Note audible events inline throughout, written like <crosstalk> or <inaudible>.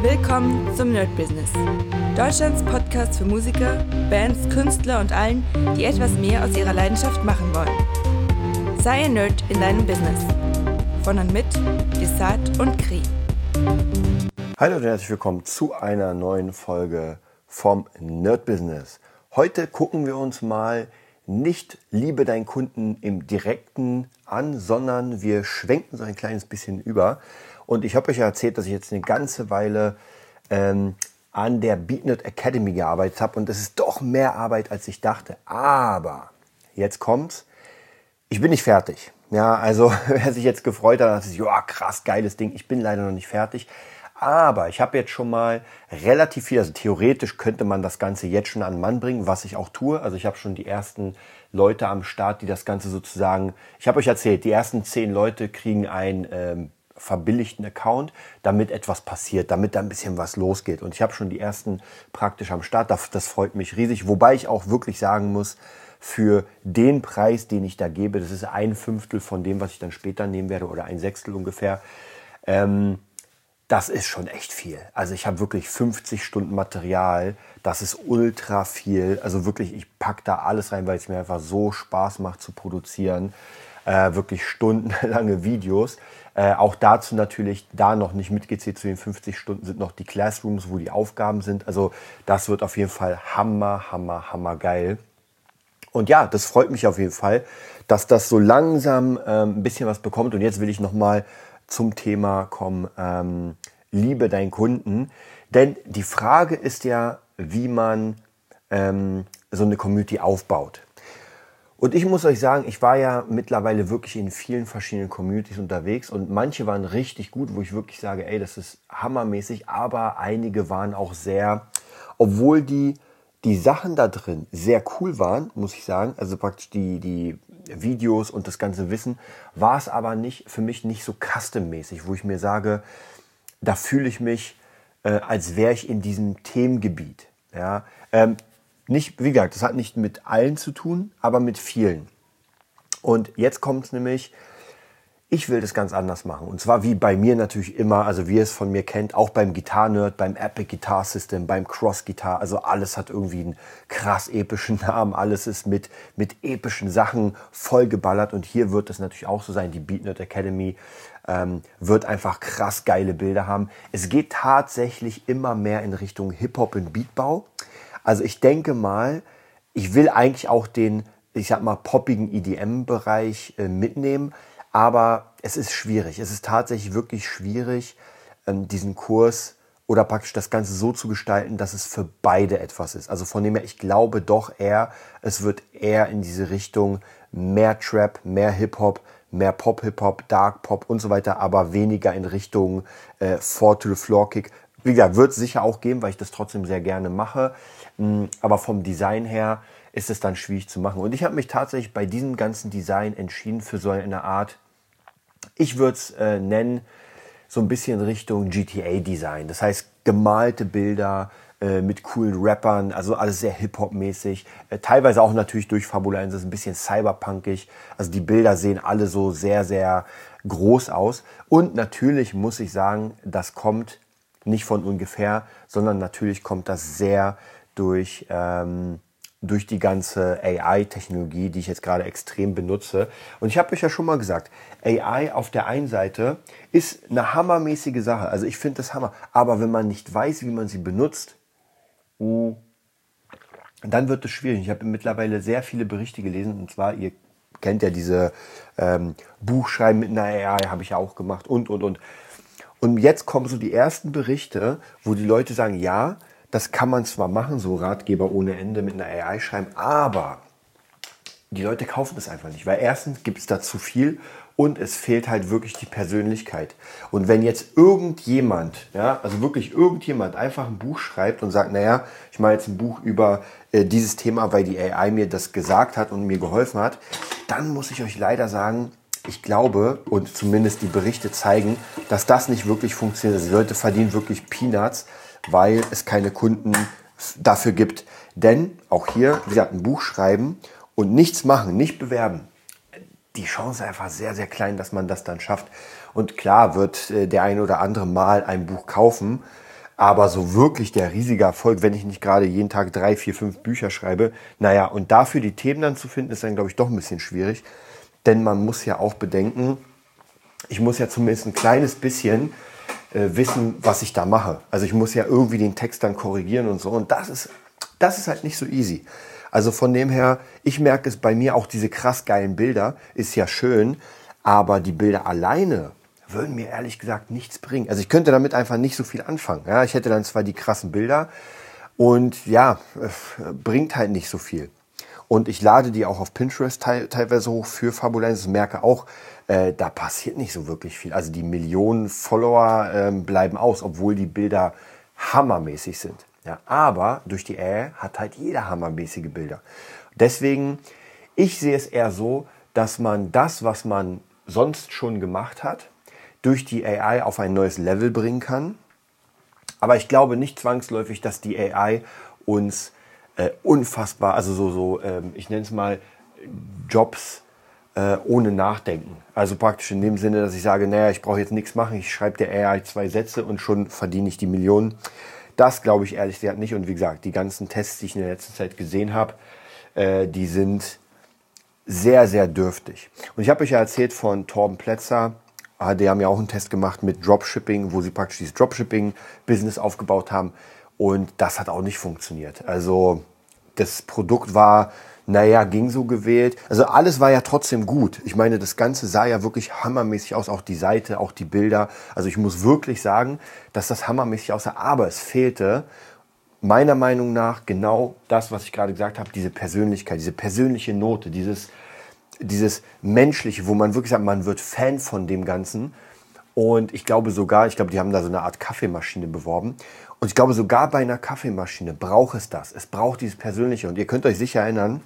Willkommen zum Nerd Business. Deutschlands Podcast für Musiker, Bands, Künstler und allen, die etwas mehr aus ihrer Leidenschaft machen wollen. Sei ein Nerd in deinem Business. Von und mit Desart und Kri. Hallo und herzlich willkommen zu einer neuen Folge vom Nerd Business. Heute gucken wir uns mal nicht Liebe deinen Kunden im direkten an, sondern wir schwenken so ein kleines bisschen über und ich habe euch ja erzählt, dass ich jetzt eine ganze Weile ähm, an der BeatNet Academy gearbeitet habe. Und das ist doch mehr Arbeit, als ich dachte. Aber jetzt kommt's. Ich bin nicht fertig. Ja, also <laughs> wer sich jetzt gefreut hat, hat sich, ja, krass, geiles Ding. Ich bin leider noch nicht fertig. Aber ich habe jetzt schon mal relativ viel, also theoretisch könnte man das Ganze jetzt schon an den Mann bringen, was ich auch tue. Also ich habe schon die ersten Leute am Start, die das Ganze sozusagen, ich habe euch erzählt, die ersten zehn Leute kriegen ein ähm, verbilligten Account, damit etwas passiert, damit da ein bisschen was losgeht. Und ich habe schon die ersten praktisch am Start. Das, das freut mich riesig. Wobei ich auch wirklich sagen muss, für den Preis, den ich da gebe, das ist ein Fünftel von dem, was ich dann später nehmen werde oder ein Sechstel ungefähr. Ähm, das ist schon echt viel. Also ich habe wirklich 50 Stunden Material. Das ist ultra viel. Also wirklich, ich packe da alles rein, weil es mir einfach so Spaß macht zu produzieren. Äh, wirklich stundenlange Videos. Äh, auch dazu natürlich, da noch nicht mitgezählt zu den 50 Stunden sind noch die Classrooms, wo die Aufgaben sind. Also das wird auf jeden Fall hammer, hammer, hammer geil. Und ja, das freut mich auf jeden Fall, dass das so langsam ähm, ein bisschen was bekommt. Und jetzt will ich nochmal zum Thema kommen, ähm, liebe deinen Kunden. Denn die Frage ist ja, wie man ähm, so eine Community aufbaut. Und ich muss euch sagen, ich war ja mittlerweile wirklich in vielen verschiedenen Communities unterwegs und manche waren richtig gut, wo ich wirklich sage, ey, das ist hammermäßig, aber einige waren auch sehr, obwohl die, die Sachen da drin sehr cool waren, muss ich sagen, also praktisch die, die Videos und das ganze Wissen, war es aber nicht, für mich nicht so custom-mäßig, wo ich mir sage, da fühle ich mich, äh, als wäre ich in diesem Themengebiet. Ja, ähm, nicht, wie gesagt, das hat nicht mit allen zu tun, aber mit vielen. Und jetzt kommt es nämlich, ich will das ganz anders machen. Und zwar wie bei mir natürlich immer, also wie ihr es von mir kennt, auch beim Guitar Nerd, beim Epic Guitar System, beim Cross Guitar. Also alles hat irgendwie einen krass epischen <laughs> Namen. Alles ist mit, mit epischen Sachen vollgeballert. Und hier wird es natürlich auch so sein. Die Beat Nerd Academy ähm, wird einfach krass geile Bilder haben. Es geht tatsächlich immer mehr in Richtung Hip-Hop und Beatbau. Also ich denke mal, ich will eigentlich auch den, ich sag mal, poppigen EDM-Bereich äh, mitnehmen, aber es ist schwierig. Es ist tatsächlich wirklich schwierig, ähm, diesen Kurs oder praktisch das Ganze so zu gestalten, dass es für beide etwas ist. Also von dem her, ich glaube doch eher, es wird eher in diese Richtung mehr Trap, mehr Hip-Hop, mehr Pop-Hip-Hop, Dark Pop und so weiter, aber weniger in Richtung äh, Four Wie gesagt, wird es sicher auch geben, weil ich das trotzdem sehr gerne mache. Mm, aber vom Design her ist es dann schwierig zu machen. Und ich habe mich tatsächlich bei diesem ganzen Design entschieden für so eine Art, ich würde es äh, nennen, so ein bisschen Richtung GTA-Design. Das heißt, gemalte Bilder äh, mit coolen Rappern, also alles sehr Hip-Hop-mäßig. Äh, teilweise auch natürlich durch Fabulenz, ein bisschen cyberpunkig. Also die Bilder sehen alle so sehr, sehr groß aus. Und natürlich muss ich sagen, das kommt nicht von ungefähr, sondern natürlich kommt das sehr durch, ähm, durch die ganze AI-Technologie, die ich jetzt gerade extrem benutze. Und ich habe euch ja schon mal gesagt, AI auf der einen Seite ist eine hammermäßige Sache. Also ich finde das Hammer. Aber wenn man nicht weiß, wie man sie benutzt, uh, dann wird es schwierig. Ich habe mittlerweile sehr viele Berichte gelesen. Und zwar, ihr kennt ja diese ähm, Buchschreiben mit einer AI, habe ich ja auch gemacht und, und, und. Und jetzt kommen so die ersten Berichte, wo die Leute sagen, ja, das kann man zwar machen, so Ratgeber ohne Ende mit einer AI schreiben, aber die Leute kaufen es einfach nicht, weil erstens gibt es da zu viel und es fehlt halt wirklich die Persönlichkeit. Und wenn jetzt irgendjemand, ja, also wirklich irgendjemand einfach ein Buch schreibt und sagt, naja, ich mache jetzt ein Buch über äh, dieses Thema, weil die AI mir das gesagt hat und mir geholfen hat, dann muss ich euch leider sagen, ich glaube, und zumindest die Berichte zeigen, dass das nicht wirklich funktioniert. Also die Leute verdienen wirklich Peanuts, weil es keine Kunden dafür gibt. Denn auch hier, wie gesagt, ein Buch schreiben und nichts machen, nicht bewerben. Die Chance ist einfach sehr, sehr klein, dass man das dann schafft. Und klar wird äh, der eine oder andere mal ein Buch kaufen. Aber so wirklich der riesige Erfolg, wenn ich nicht gerade jeden Tag drei, vier, fünf Bücher schreibe, naja, und dafür die Themen dann zu finden, ist dann, glaube ich, doch ein bisschen schwierig. Denn man muss ja auch bedenken, ich muss ja zumindest ein kleines bisschen äh, wissen, was ich da mache. Also ich muss ja irgendwie den Text dann korrigieren und so. Und das ist, das ist halt nicht so easy. Also von dem her, ich merke es bei mir auch diese krass geilen Bilder, ist ja schön, aber die Bilder alleine würden mir ehrlich gesagt nichts bringen. Also ich könnte damit einfach nicht so viel anfangen. Ja, ich hätte dann zwar die krassen Bilder und ja, bringt halt nicht so viel. Und ich lade die auch auf Pinterest teilweise hoch für Fabulenz. Merke auch, äh, da passiert nicht so wirklich viel. Also die Millionen Follower äh, bleiben aus, obwohl die Bilder hammermäßig sind. Ja, aber durch die AI hat halt jeder hammermäßige Bilder. Deswegen, ich sehe es eher so, dass man das, was man sonst schon gemacht hat, durch die AI auf ein neues Level bringen kann. Aber ich glaube nicht zwangsläufig, dass die AI uns äh, unfassbar, also so, so ähm, ich nenne es mal Jobs äh, ohne Nachdenken. Also praktisch in dem Sinne, dass ich sage, naja, ich brauche jetzt nichts machen, ich schreibe der AI zwei Sätze und schon verdiene ich die Millionen. Das glaube ich ehrlich gesagt nicht. Und wie gesagt, die ganzen Tests, die ich in der letzten Zeit gesehen habe, äh, die sind sehr, sehr dürftig. Und ich habe euch ja erzählt von Torben Plätzer, Ah, die haben ja auch einen Test gemacht mit Dropshipping, wo sie praktisch dieses Dropshipping-Business aufgebaut haben. Und das hat auch nicht funktioniert. Also das Produkt war, naja, ging so gewählt. Also alles war ja trotzdem gut. Ich meine, das Ganze sah ja wirklich hammermäßig aus, auch die Seite, auch die Bilder. Also ich muss wirklich sagen, dass das hammermäßig aussah. Aber es fehlte meiner Meinung nach genau das, was ich gerade gesagt habe, diese Persönlichkeit, diese persönliche Note, dieses dieses Menschliche, wo man wirklich sagt, man wird Fan von dem Ganzen. Und ich glaube sogar, ich glaube, die haben da so eine Art Kaffeemaschine beworben. Und ich glaube, sogar bei einer Kaffeemaschine braucht es das. Es braucht dieses Persönliche. Und ihr könnt euch sicher erinnern,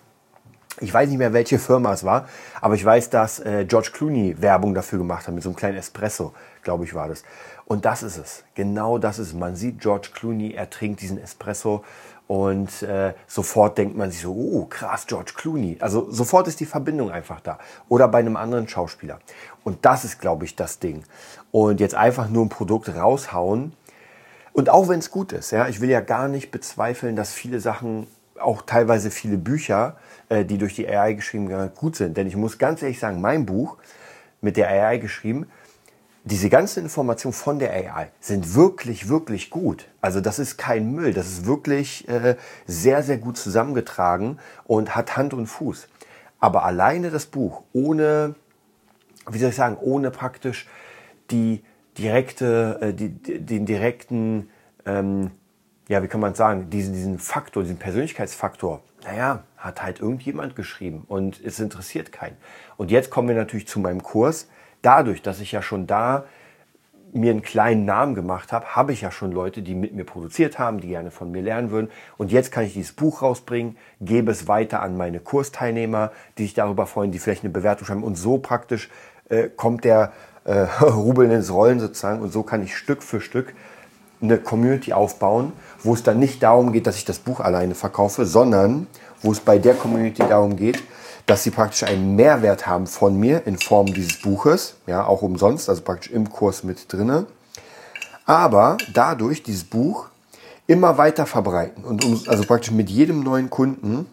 ich weiß nicht mehr, welche Firma es war, aber ich weiß, dass äh, George Clooney Werbung dafür gemacht hat, mit so einem kleinen Espresso, glaube ich, war das. Und das ist es. Genau das ist es. Man sieht George Clooney, er trinkt diesen Espresso und äh, sofort denkt man sich so, oh krass, George Clooney. Also sofort ist die Verbindung einfach da. Oder bei einem anderen Schauspieler. Und das ist, glaube ich, das Ding. Und jetzt einfach nur ein Produkt raushauen. Und auch wenn es gut ist, ja, ich will ja gar nicht bezweifeln, dass viele Sachen, auch teilweise viele Bücher, äh, die durch die AI geschrieben werden, gut sind. Denn ich muss ganz ehrlich sagen, mein Buch mit der AI geschrieben, diese ganze Information von der AI sind wirklich, wirklich gut. Also das ist kein Müll, das ist wirklich äh, sehr, sehr gut zusammengetragen und hat Hand und Fuß. Aber alleine das Buch, ohne, wie soll ich sagen, ohne praktisch die direkte, äh, die, den direkten, ähm, ja, wie kann man sagen, diesen, diesen Faktor, diesen Persönlichkeitsfaktor, naja, hat halt irgendjemand geschrieben und es interessiert keinen. Und jetzt kommen wir natürlich zu meinem Kurs dadurch, dass ich ja schon da mir einen kleinen Namen gemacht habe, habe ich ja schon Leute, die mit mir produziert haben, die gerne von mir lernen würden. Und jetzt kann ich dieses Buch rausbringen, gebe es weiter an meine Kursteilnehmer, die sich darüber freuen, die vielleicht eine Bewertung schreiben. Und so praktisch äh, kommt der äh, <laughs> Rubel ins Rollen sozusagen. Und so kann ich Stück für Stück eine Community aufbauen, wo es dann nicht darum geht, dass ich das Buch alleine verkaufe, sondern wo es bei der Community darum geht, dass sie praktisch einen Mehrwert haben von mir in Form dieses Buches, ja, auch umsonst, also praktisch im Kurs mit drinne. Aber dadurch dieses Buch immer weiter verbreiten und um, also praktisch mit jedem neuen Kunden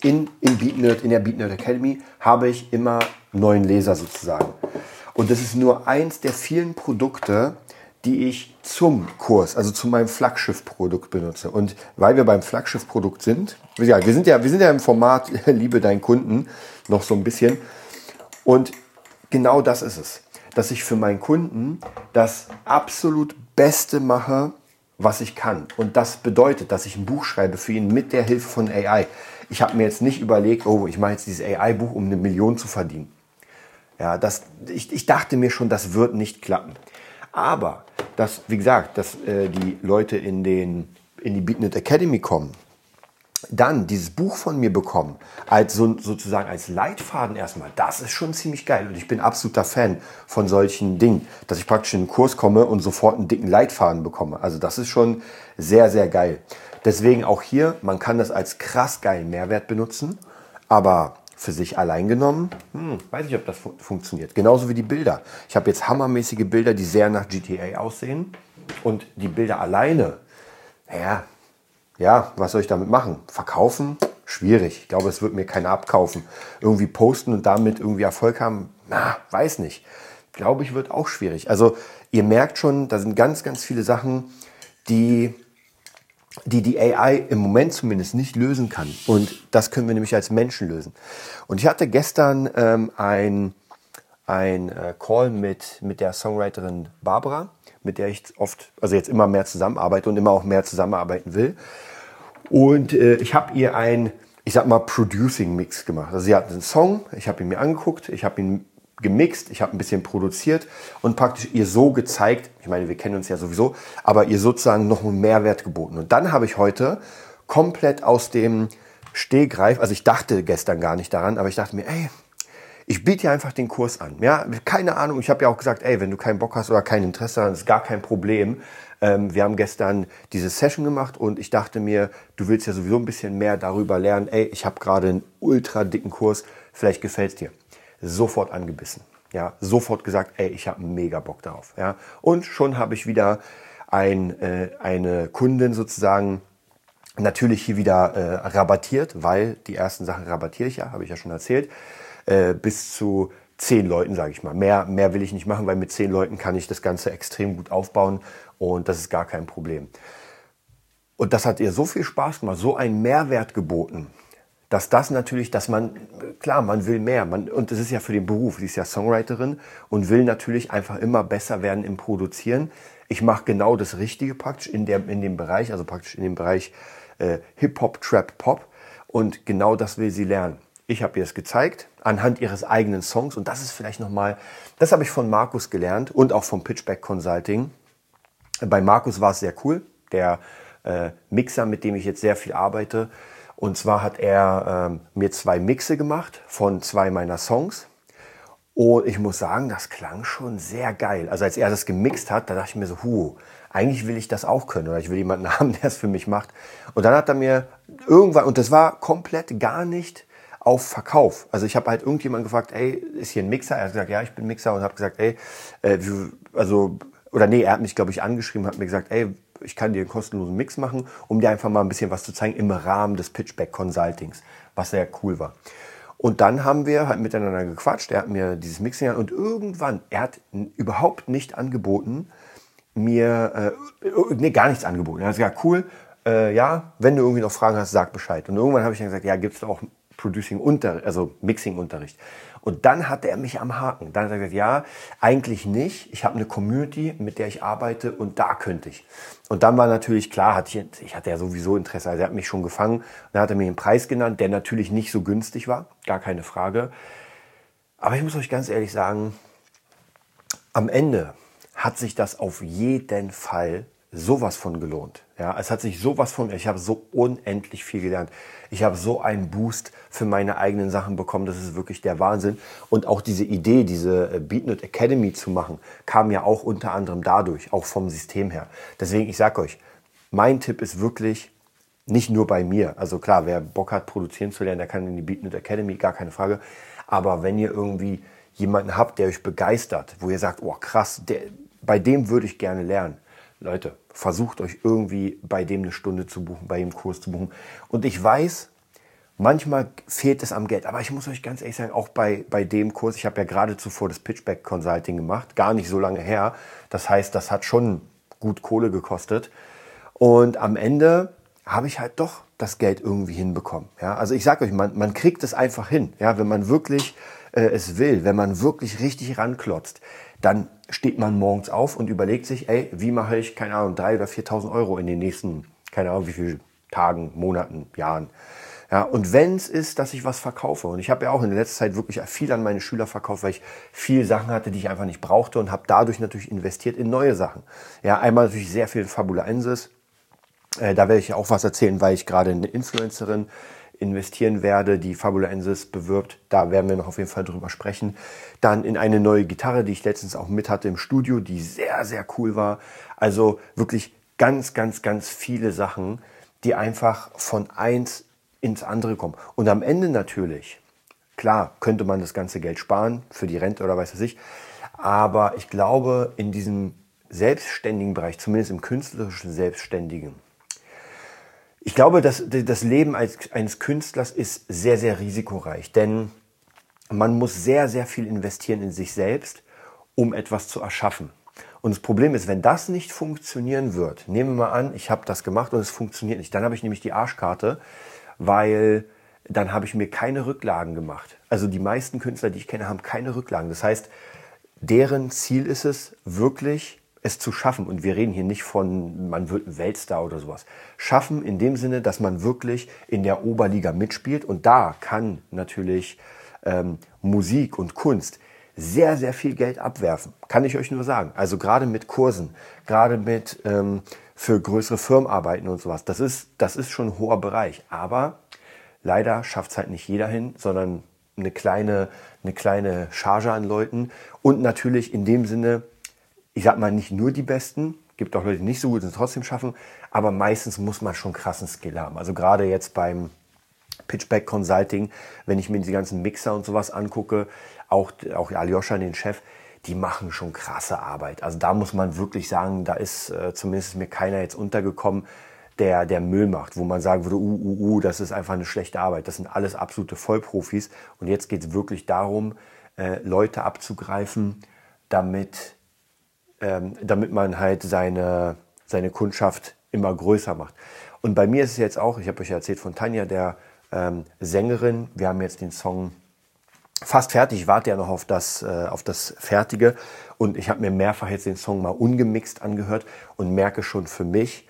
in, in, BeatNerd, in der BeatNerd Academy habe ich immer neuen Leser sozusagen. Und das ist nur eins der vielen Produkte, die ich zum Kurs, also zu meinem Flaggschiff-Produkt benutze. Und weil wir beim Flaggschiff-Produkt sind, ja, wir sind ja, wir sind ja im Format <laughs> Liebe deinen Kunden noch so ein bisschen. Und genau das ist es, dass ich für meinen Kunden das absolut Beste mache, was ich kann. Und das bedeutet, dass ich ein Buch schreibe für ihn mit der Hilfe von AI. Ich habe mir jetzt nicht überlegt, oh, ich mache jetzt dieses AI-Buch, um eine Million zu verdienen. Ja, das, ich, ich dachte mir schon, das wird nicht klappen. Aber, dass, wie gesagt, dass äh, die Leute in, den, in die BeatNet Academy kommen, dann dieses Buch von mir bekommen, als so, sozusagen als Leitfaden erstmal, das ist schon ziemlich geil. Und ich bin absoluter Fan von solchen Dingen, dass ich praktisch in den Kurs komme und sofort einen dicken Leitfaden bekomme. Also das ist schon sehr, sehr geil. Deswegen auch hier, man kann das als krass geilen Mehrwert benutzen, aber für sich allein genommen, hm, weiß nicht, ob das fu funktioniert. Genauso wie die Bilder. Ich habe jetzt hammermäßige Bilder, die sehr nach GTA aussehen. Und die Bilder alleine, naja, ja, was soll ich damit machen? Verkaufen? Schwierig. Ich glaube, es wird mir keiner abkaufen. Irgendwie posten und damit irgendwie Erfolg haben? Na, weiß nicht. Glaube ich, wird auch schwierig. Also ihr merkt schon, da sind ganz, ganz viele Sachen, die die die AI im Moment zumindest nicht lösen kann. Und das können wir nämlich als Menschen lösen. Und ich hatte gestern ähm, ein, ein äh, Call mit, mit der Songwriterin Barbara, mit der ich oft, also jetzt immer mehr zusammenarbeite und immer auch mehr zusammenarbeiten will. Und äh, ich habe ihr ein, ich sag mal, Producing-Mix gemacht. Also sie hat einen Song, ich habe ihn mir angeguckt, ich habe ihn gemixt, ich habe ein bisschen produziert und praktisch ihr so gezeigt, ich meine, wir kennen uns ja sowieso, aber ihr sozusagen noch einen Mehrwert geboten. Und dann habe ich heute komplett aus dem Stehgreif, also ich dachte gestern gar nicht daran, aber ich dachte mir, ey, ich biete dir einfach den Kurs an. Ja, keine Ahnung. Ich habe ja auch gesagt, ey, wenn du keinen Bock hast oder kein Interesse hast, ist gar kein Problem. Ähm, wir haben gestern diese Session gemacht und ich dachte mir, du willst ja sowieso ein bisschen mehr darüber lernen. Ey, ich habe gerade einen ultra dicken Kurs, vielleicht gefällt's dir sofort angebissen. Ja, sofort gesagt, ey, ich habe mega Bock darauf. Ja, und schon habe ich wieder ein, äh, eine Kundin sozusagen natürlich hier wieder äh, rabattiert, weil die ersten Sachen rabattiere ich ja, habe ich ja schon erzählt, äh, bis zu zehn Leuten, sage ich mal. Mehr, mehr will ich nicht machen, weil mit zehn Leuten kann ich das Ganze extrem gut aufbauen und das ist gar kein Problem. Und das hat ihr so viel Spaß gemacht, so einen Mehrwert geboten, dass das natürlich, dass man, klar, man will mehr. Man, und das ist ja für den Beruf, sie ist ja Songwriterin und will natürlich einfach immer besser werden im Produzieren. Ich mache genau das Richtige praktisch in, der, in dem Bereich, also praktisch in dem Bereich äh, Hip-Hop, Trap, Pop. Und genau das will sie lernen. Ich habe ihr es gezeigt anhand ihres eigenen Songs und das ist vielleicht nochmal, das habe ich von Markus gelernt und auch vom Pitchback Consulting. Bei Markus war es sehr cool, der äh, Mixer, mit dem ich jetzt sehr viel arbeite und zwar hat er ähm, mir zwei Mixe gemacht von zwei meiner Songs. Und ich muss sagen, das klang schon sehr geil. Also als er das gemixt hat, da dachte ich mir so, hu, eigentlich will ich das auch können oder ich will jemanden <laughs> haben, der es für mich macht. Und dann hat er mir irgendwann, und das war komplett gar nicht auf Verkauf. Also ich habe halt irgendjemand gefragt, ey, ist hier ein Mixer? Er hat gesagt, ja, ich bin Mixer und habe gesagt, ey, äh, also, oder nee, er hat mich, glaube ich, angeschrieben, hat mir gesagt, ey, ich kann dir einen kostenlosen Mix machen, um dir einfach mal ein bisschen was zu zeigen im Rahmen des Pitchback Consultings, was sehr cool war. Und dann haben wir halt miteinander gequatscht. Er hat mir dieses Mixing und irgendwann, er hat überhaupt nicht angeboten, mir, äh, nee, gar nichts angeboten. Er hat gesagt, cool, äh, ja, wenn du irgendwie noch Fragen hast, sag Bescheid. Und irgendwann habe ich dann gesagt, ja, gibt es auch Producing-Unterricht, also Mixing-Unterricht. Und dann hatte er mich am Haken. Dann hat er gesagt, ja, eigentlich nicht. Ich habe eine Community, mit der ich arbeite und da könnte ich. Und dann war natürlich klar, hatte ich, ich hatte ja sowieso Interesse. Also er hat mich schon gefangen. Dann hat er mir einen Preis genannt, der natürlich nicht so günstig war. Gar keine Frage. Aber ich muss euch ganz ehrlich sagen, am Ende hat sich das auf jeden Fall sowas von gelohnt. Ja, es hat sich sowas von, ich habe so unendlich viel gelernt. Ich habe so einen Boost für meine eigenen Sachen bekommen, das ist wirklich der Wahnsinn. Und auch diese Idee, diese äh, BeatNut Academy zu machen, kam ja auch unter anderem dadurch, auch vom System her. Deswegen, ich sage euch, mein Tipp ist wirklich, nicht nur bei mir. Also klar, wer Bock hat, produzieren zu lernen, der kann in die BeatNut Academy, gar keine Frage. Aber wenn ihr irgendwie jemanden habt, der euch begeistert, wo ihr sagt, oh krass, der, bei dem würde ich gerne lernen, Leute, versucht euch irgendwie bei dem eine Stunde zu buchen, bei dem Kurs zu buchen. Und ich weiß, manchmal fehlt es am Geld. Aber ich muss euch ganz ehrlich sagen, auch bei, bei dem Kurs, ich habe ja gerade zuvor das Pitchback Consulting gemacht, gar nicht so lange her. Das heißt, das hat schon gut Kohle gekostet. Und am Ende habe ich halt doch das Geld irgendwie hinbekommen. Ja, also ich sage euch, man, man kriegt es einfach hin, ja, wenn man wirklich äh, es will, wenn man wirklich richtig ranklotzt dann steht man morgens auf und überlegt sich, ey, wie mache ich, keine Ahnung, drei oder 4.000 Euro in den nächsten, keine Ahnung, wie viele Tagen, Monaten, Jahren. Ja, und wenn es ist, dass ich was verkaufe, und ich habe ja auch in der letzten Zeit wirklich viel an meine Schüler verkauft, weil ich viele Sachen hatte, die ich einfach nicht brauchte und habe dadurch natürlich investiert in neue Sachen. Ja, einmal natürlich sehr viel Fabulensis. Äh, da werde ich auch was erzählen, weil ich gerade eine Influencerin investieren werde, die Fabulensis bewirbt. Da werden wir noch auf jeden Fall drüber sprechen. Dann in eine neue Gitarre, die ich letztens auch mit hatte im Studio, die sehr, sehr cool war. Also wirklich ganz, ganz, ganz viele Sachen, die einfach von eins ins andere kommen. Und am Ende natürlich, klar, könnte man das ganze Geld sparen für die Rente oder weiß was ich. Aber ich glaube, in diesem selbstständigen Bereich, zumindest im künstlerischen Selbstständigen, ich glaube, dass das Leben eines Künstlers ist sehr, sehr risikoreich, denn man muss sehr, sehr viel investieren in sich selbst, um etwas zu erschaffen. Und das Problem ist, wenn das nicht funktionieren wird, nehmen wir mal an, ich habe das gemacht und es funktioniert nicht, dann habe ich nämlich die Arschkarte, weil dann habe ich mir keine Rücklagen gemacht. Also die meisten Künstler, die ich kenne, haben keine Rücklagen. Das heißt, deren Ziel ist es wirklich, es zu schaffen. Und wir reden hier nicht von, man wird Weltstar oder sowas. Schaffen in dem Sinne, dass man wirklich in der Oberliga mitspielt. Und da kann natürlich ähm, Musik und Kunst sehr, sehr viel Geld abwerfen. Kann ich euch nur sagen. Also gerade mit Kursen, gerade mit ähm, für größere Firmenarbeiten und sowas. Das ist, das ist schon ein hoher Bereich. Aber leider schafft es halt nicht jeder hin, sondern eine kleine, eine kleine Charge an Leuten. Und natürlich in dem Sinne, ich sag mal, nicht nur die Besten, gibt auch Leute, die nicht so gut sind, trotzdem schaffen, aber meistens muss man schon krassen Skill haben. Also gerade jetzt beim Pitchback Consulting, wenn ich mir die ganzen Mixer und sowas angucke, auch, auch Aljoscha, den Chef, die machen schon krasse Arbeit. Also da muss man wirklich sagen, da ist äh, zumindest mir keiner jetzt untergekommen, der, der Müll macht, wo man sagen würde, uh, uh, uh, das ist einfach eine schlechte Arbeit. Das sind alles absolute Vollprofis. Und jetzt geht es wirklich darum, äh, Leute abzugreifen, damit ähm, damit man halt seine, seine Kundschaft immer größer macht. Und bei mir ist es jetzt auch, ich habe euch erzählt von Tanja, der ähm, Sängerin. Wir haben jetzt den Song fast fertig. Ich warte ja noch auf das, äh, auf das Fertige. Und ich habe mir mehrfach jetzt den Song mal ungemixt angehört und merke schon für mich,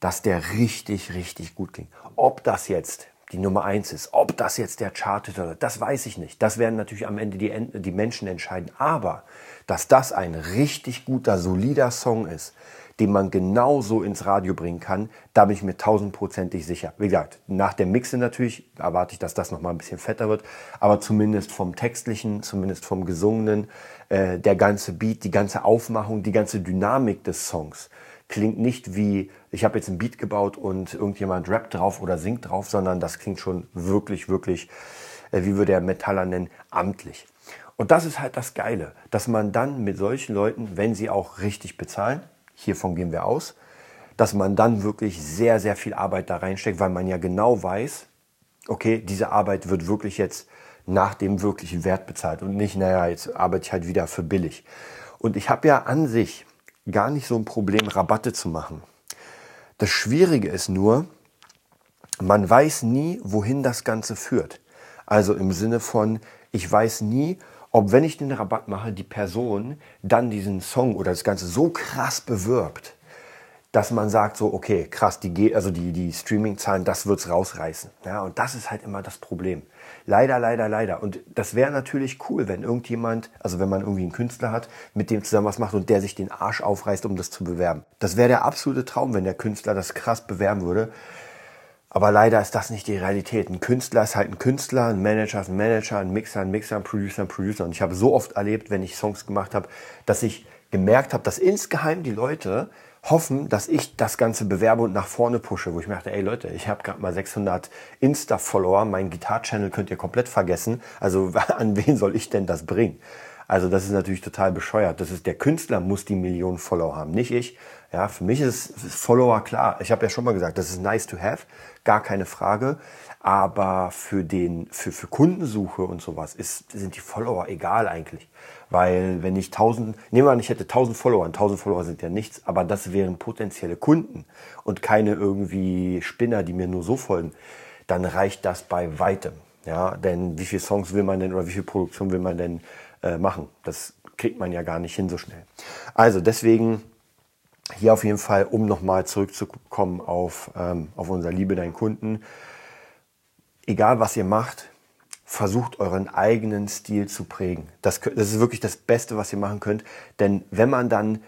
dass der richtig, richtig gut klingt. Ob das jetzt die Nummer eins ist, ob das jetzt der Chart ist oder das weiß ich nicht. Das werden natürlich am Ende die, die Menschen entscheiden. Aber dass das ein richtig guter, solider Song ist, den man genauso ins Radio bringen kann, da bin ich mir tausendprozentig sicher. Wie gesagt, nach dem Mixe natürlich erwarte ich, dass das nochmal ein bisschen fetter wird, aber zumindest vom Textlichen, zumindest vom Gesungenen, äh, der ganze Beat, die ganze Aufmachung, die ganze Dynamik des Songs klingt nicht wie, ich habe jetzt ein Beat gebaut und irgendjemand rappt drauf oder singt drauf, sondern das klingt schon wirklich, wirklich, äh, wie würde der Metaller nennen, amtlich. Und das ist halt das Geile, dass man dann mit solchen Leuten, wenn sie auch richtig bezahlen, hiervon gehen wir aus, dass man dann wirklich sehr, sehr viel Arbeit da reinsteckt, weil man ja genau weiß, okay, diese Arbeit wird wirklich jetzt nach dem wirklichen Wert bezahlt und nicht, naja, jetzt arbeite ich halt wieder für billig. Und ich habe ja an sich gar nicht so ein Problem, Rabatte zu machen. Das Schwierige ist nur, man weiß nie, wohin das Ganze führt. Also im Sinne von, ich weiß nie, ob wenn ich den Rabatt mache, die Person dann diesen Song oder das Ganze so krass bewirbt, dass man sagt so, okay, krass, die, also die, die Streaming-Zahlen, das wird's rausreißen. Ja, und das ist halt immer das Problem. Leider, leider, leider. Und das wäre natürlich cool, wenn irgendjemand, also wenn man irgendwie einen Künstler hat, mit dem zusammen was macht und der sich den Arsch aufreißt, um das zu bewerben. Das wäre der absolute Traum, wenn der Künstler das krass bewerben würde. Aber leider ist das nicht die Realität. Ein Künstler ist halt ein Künstler, ein Manager ist ein Manager, ein Mixer, ein Mixer, ein Producer, ein Producer. Und ich habe so oft erlebt, wenn ich Songs gemacht habe, dass ich gemerkt habe, dass insgeheim die Leute hoffen, dass ich das Ganze bewerbe und nach vorne pushe, wo ich mir dachte, ey Leute, ich habe gerade mal 600 Insta-Follower, mein Gitar-Channel könnt ihr komplett vergessen. Also <laughs> an wen soll ich denn das bringen? Also das ist natürlich total bescheuert. Das ist der Künstler muss die Millionen Follower haben, nicht ich. Ja, für mich ist Follower klar. Ich habe ja schon mal gesagt, das ist nice to have, gar keine Frage. Aber für den, für, für Kundensuche und sowas ist, sind die Follower egal eigentlich. Weil wenn ich 1000, nehmen wir an, ich hätte 1000 Follower, 1000 Follower sind ja nichts, aber das wären potenzielle Kunden und keine irgendwie Spinner, die mir nur so folgen, dann reicht das bei weitem. Ja, denn wie viele Songs will man denn oder wie viel Produktion will man denn äh, machen? Das kriegt man ja gar nicht hin so schnell. Also deswegen hier auf jeden Fall, um nochmal zurückzukommen auf, ähm, auf unser Liebe deinen Kunden. Egal was ihr macht, versucht euren eigenen Stil zu prägen. Das, das ist wirklich das Beste, was ihr machen könnt. Denn wenn man dann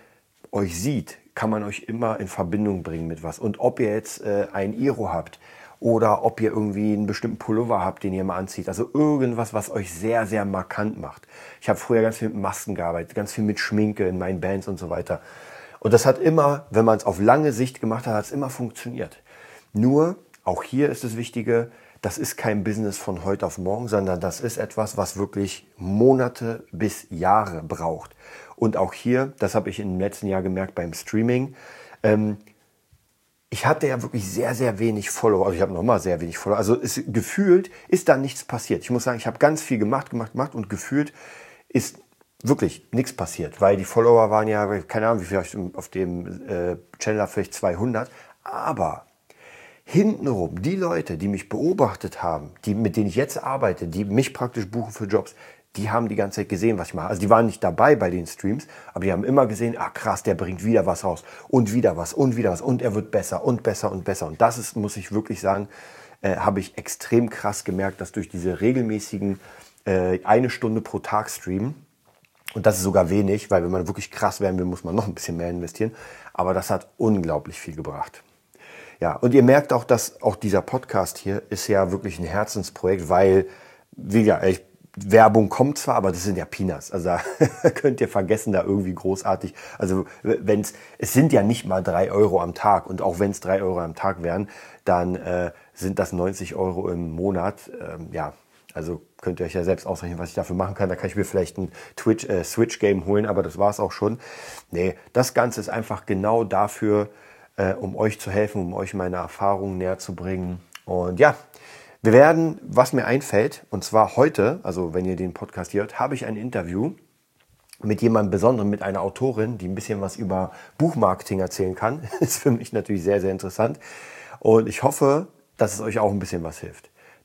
euch sieht, kann man euch immer in Verbindung bringen mit was. Und ob ihr jetzt äh, ein Iro habt oder ob ihr irgendwie einen bestimmten Pullover habt, den ihr mal anzieht. Also irgendwas, was euch sehr, sehr markant macht. Ich habe früher ganz viel mit Masken gearbeitet, ganz viel mit Schminke in meinen Bands und so weiter. Und das hat immer, wenn man es auf lange Sicht gemacht hat, hat es immer funktioniert. Nur, auch hier ist das Wichtige, das ist kein Business von heute auf morgen, sondern das ist etwas, was wirklich Monate bis Jahre braucht. Und auch hier, das habe ich im letzten Jahr gemerkt beim Streaming, ähm, ich hatte ja wirklich sehr, sehr wenig Follower. Also ich habe nochmal sehr wenig Follower. Also es, gefühlt ist da nichts passiert. Ich muss sagen, ich habe ganz viel gemacht, gemacht, gemacht und gefühlt ist wirklich nichts passiert, weil die Follower waren ja, keine Ahnung, wie viel auf dem äh, Channel vielleicht 200. Aber hintenrum, die Leute, die mich beobachtet haben, die, mit denen ich jetzt arbeite, die mich praktisch buchen für Jobs, die haben die ganze Zeit gesehen, was ich mache. Also die waren nicht dabei bei den Streams, aber die haben immer gesehen, ah krass, der bringt wieder was raus und wieder was und wieder was und er wird besser und besser und besser. Und das ist, muss ich wirklich sagen, äh, habe ich extrem krass gemerkt, dass durch diese regelmäßigen äh, eine Stunde pro Tag Stream, und das ist sogar wenig, weil wenn man wirklich krass werden will, muss man noch ein bisschen mehr investieren, aber das hat unglaublich viel gebracht. Ja, und ihr merkt auch, dass auch dieser Podcast hier ist ja wirklich ein Herzensprojekt, weil, wie gesagt, ich Werbung kommt zwar, aber das sind ja Peanuts. Also da <laughs> könnt ihr vergessen, da irgendwie großartig. Also wenn's, es sind ja nicht mal drei Euro am Tag und auch wenn es drei Euro am Tag wären, dann äh, sind das 90 Euro im Monat. Ähm, ja, also könnt ihr euch ja selbst ausrechnen, was ich dafür machen kann. Da kann ich mir vielleicht ein Twitch äh, Switch Game holen, aber das war es auch schon. Nee, das Ganze ist einfach genau dafür, äh, um euch zu helfen, um euch meine Erfahrungen näher zu bringen. Und ja, wir werden, was mir einfällt, und zwar heute, also wenn ihr den Podcast hört, habe ich ein Interview mit jemandem Besonderem, mit einer Autorin, die ein bisschen was über Buchmarketing erzählen kann. <laughs> ist für mich natürlich sehr, sehr interessant. Und ich hoffe, dass es euch auch ein bisschen was hilft.